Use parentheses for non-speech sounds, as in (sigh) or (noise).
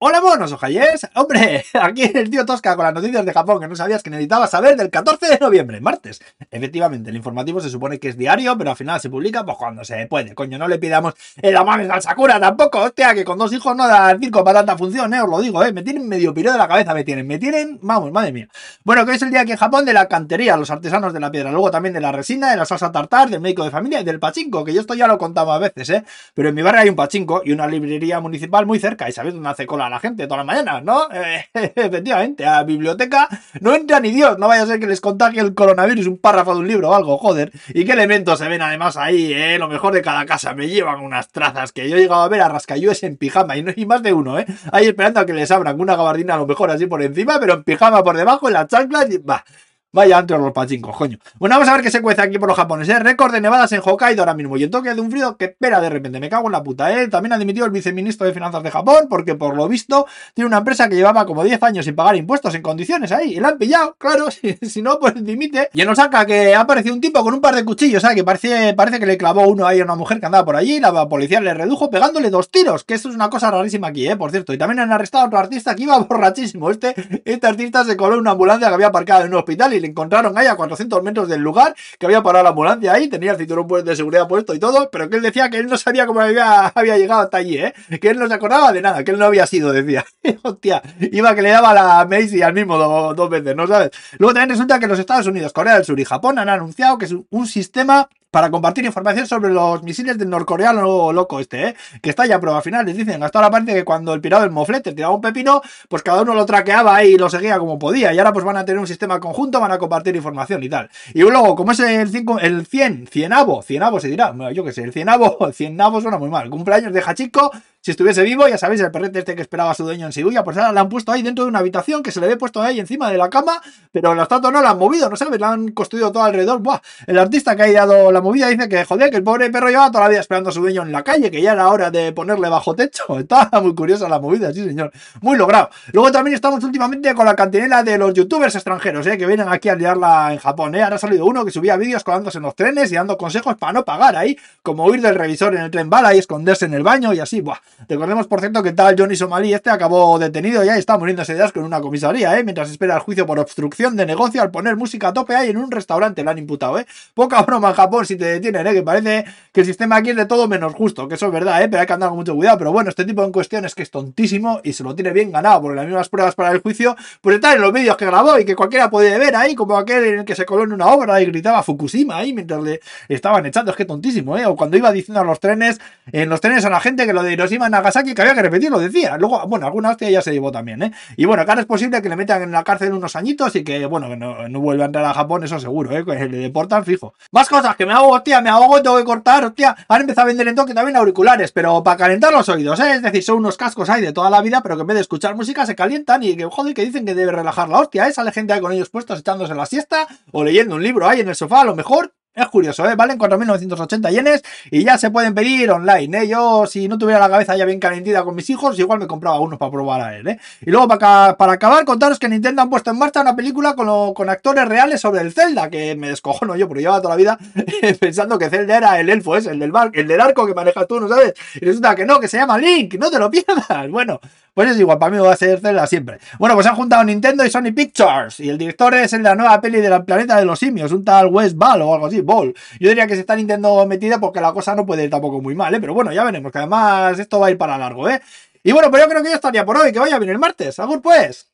Hola monos, ojalles. Hombre, (laughs) aquí el tío Tosca con las noticias de Japón que no sabías que necesitabas saber del 14 de noviembre, martes. Efectivamente, el informativo se supone que es diario, pero al final se publica pues cuando se puede. Coño, no le pidamos el amanes al Sakura tampoco, hostia, que con dos hijos no da el circo para tanta función, eh, os lo digo, eh. Me tienen medio piro de la cabeza, me tienen, me tienen, vamos, madre mía. Bueno, que es el día aquí en Japón de la cantería, los artesanos de la piedra, luego también de la resina, de la salsa tartar, del médico de familia y del pachinko, que yo esto ya lo contaba a veces, eh. Pero en mi barrio hay un pachinko y una librería municipal muy cerca, y sabéis dónde hace cola la gente toda la mañana. ¿no? (laughs) Efectivamente, a la biblioteca no entra ni Dios, no vaya a ser que les contagie el coronavirus un párrafo de un libro o algo, joder. ¿Y qué elementos se ven además ahí, eh? Lo mejor de cada casa, me llevan unas trazas que yo he llegado a ver a rascayúes en pijama y, no, hay más de uno, ¿eh? Ahí esperando a que les abran una gabardina a lo mejor así por encima, pero en pijama por debajo, en las chanclas y va. Vaya antes los pachincos, coño. Bueno, vamos a ver qué se cuece aquí por los japoneses. Récord de nevadas en Hokkaido ahora mismo. Y el toque de un frío que espera de repente. Me cago en la puta, ¿eh? También ha dimitido el viceministro de Finanzas de Japón porque por lo visto tiene una empresa que llevaba como 10 años sin pagar impuestos en condiciones ahí. Y la han pillado, claro. (laughs) Si, no, pues dimite. Y en Osaka que ha aparecido un tipo con un par de cuchillos, ¿sabes? Que parece, parece que le clavó uno ahí a una mujer que andaba por allí. La policía le redujo pegándole dos tiros. Que eso es una cosa rarísima aquí, ¿eh? Por cierto. Y también han arrestado a otro artista que iba (laughs) borrachísimo. Este, este artista se coló en una ambulancia que había aparcado en un hospital le encontraron ahí a 400 metros del lugar, que había parado la ambulancia ahí, tenía el cinturón pues, de seguridad puesto y todo, pero que él decía que él no sabía cómo había, (laughs) había llegado hasta allí, ¿eh? Que él no se acordaba de nada, que él no había sido, decía. (laughs) Hostia, iba que le daba la Macy al mismo dos veces, ¿no sabes? Luego también resulta que los Estados Unidos, Corea del Sur y Japón han anunciado que es un sistema para compartir información sobre los misiles del norcoreano loco este, ¿eh? que está ya prueba final. Les dicen, hasta ahora parece que cuando el pirado del moflete tiraba un pepino, pues cada uno lo traqueaba y lo seguía como podía. Y ahora pues van a tener un sistema conjunto, van a compartir información y tal. Y luego, como es el, cinco, el 100, cienavo, cienavo se dirá, yo qué sé, el cienavo, (laughs) cienavo suena muy mal. Cumpleaños de Hachiko, si estuviese vivo, ya sabéis, el perrete este que esperaba a su dueño en Shibuya, pues ahora la han puesto ahí dentro de una habitación que se le ve puesto ahí encima de la cama, pero la estatua no la han movido, no sabes, la han construido todo alrededor. Buah, el artista que ha dado la movida dice que, joder, que el pobre perro llevaba toda la vida esperando a su dueño en la calle, que ya era hora de ponerle bajo techo. (laughs) Está muy curiosa la movida, sí, señor. Muy logrado. Luego también estamos últimamente con la cantinela de los youtubers extranjeros, ¿eh? que vienen aquí a liarla en Japón. ¿eh? Ahora ha salido uno que subía vídeos colándose en los trenes y dando consejos para no pagar ahí, como huir del revisor en el tren bala y esconderse en el baño y así. Buah. Recordemos, por cierto, que tal Johnny Somalí este acabó detenido ya y está muriéndose de asco en una comisaría, ¿eh? Mientras espera el juicio por obstrucción de negocio al poner música a tope ahí en un restaurante, lo han imputado, ¿eh? Poca broma en Japón si te detienen, ¿eh? Que parece que el sistema aquí es de todo menos justo, que eso es verdad, ¿eh? Pero hay que andar con mucho cuidado. Pero bueno, este tipo de cuestiones que es tontísimo y se lo tiene bien ganado, porque las mismas pruebas para el juicio, pues están en los vídeos que grabó y que cualquiera puede ver ahí, como aquel en el que se coló en una obra y gritaba Fukushima ahí mientras le estaban echando. Es que tontísimo, ¿eh? O cuando iba diciendo a los trenes, en los trenes a la gente que lo de Hiroshima Nagasaki, que había que repetir, lo decía. Luego, bueno, alguna hostia ya se llevó también, ¿eh? Y bueno, acá es posible que le metan en la cárcel unos añitos y que, bueno, que no, no vuelva a entrar a Japón, eso seguro, ¿eh? Que le deportan fijo. Más cosas, que me hago, hostia, me ahogo tengo que cortar, hostia. Han empezado a vender en toque también auriculares, pero para calentar los oídos, ¿eh? Es decir, son unos cascos ahí de toda la vida, pero que en vez de escuchar música se calientan y que, joder, que dicen que debe relajar la hostia, ¿eh? Sale gente ahí con ellos puestos echándose la siesta o leyendo un libro ahí en el sofá, a lo mejor es curioso, ¿eh? Valen 4.980 yenes y ya se pueden pedir online, ¿eh? Yo, si no tuviera la cabeza ya bien calentita con mis hijos, igual me compraba unos para probar a él, ¿eh? Y luego, para, para acabar, contaros que Nintendo han puesto en marcha una película con, con actores reales sobre el Zelda, que me descojono yo, porque llevaba toda la vida (laughs) pensando que Zelda era el elfo, es el del, bar, el del arco que manejas tú, ¿no sabes? Y resulta que no, que se llama Link, no te lo pierdas. Bueno, pues es igual, para mí va a Zelda siempre. Bueno, pues han juntado Nintendo y Sony Pictures, y el director es el de la nueva peli del planeta de los simios, un tal West Ball o algo así, Ball. Yo diría que se está Nintendo metida porque la cosa no puede ir tampoco muy mal, ¿eh? Pero bueno, ya veremos, que además esto va a ir para largo, ¿eh? Y bueno, pues yo creo que ya estaría por hoy, que vaya bien el martes. Agur pues.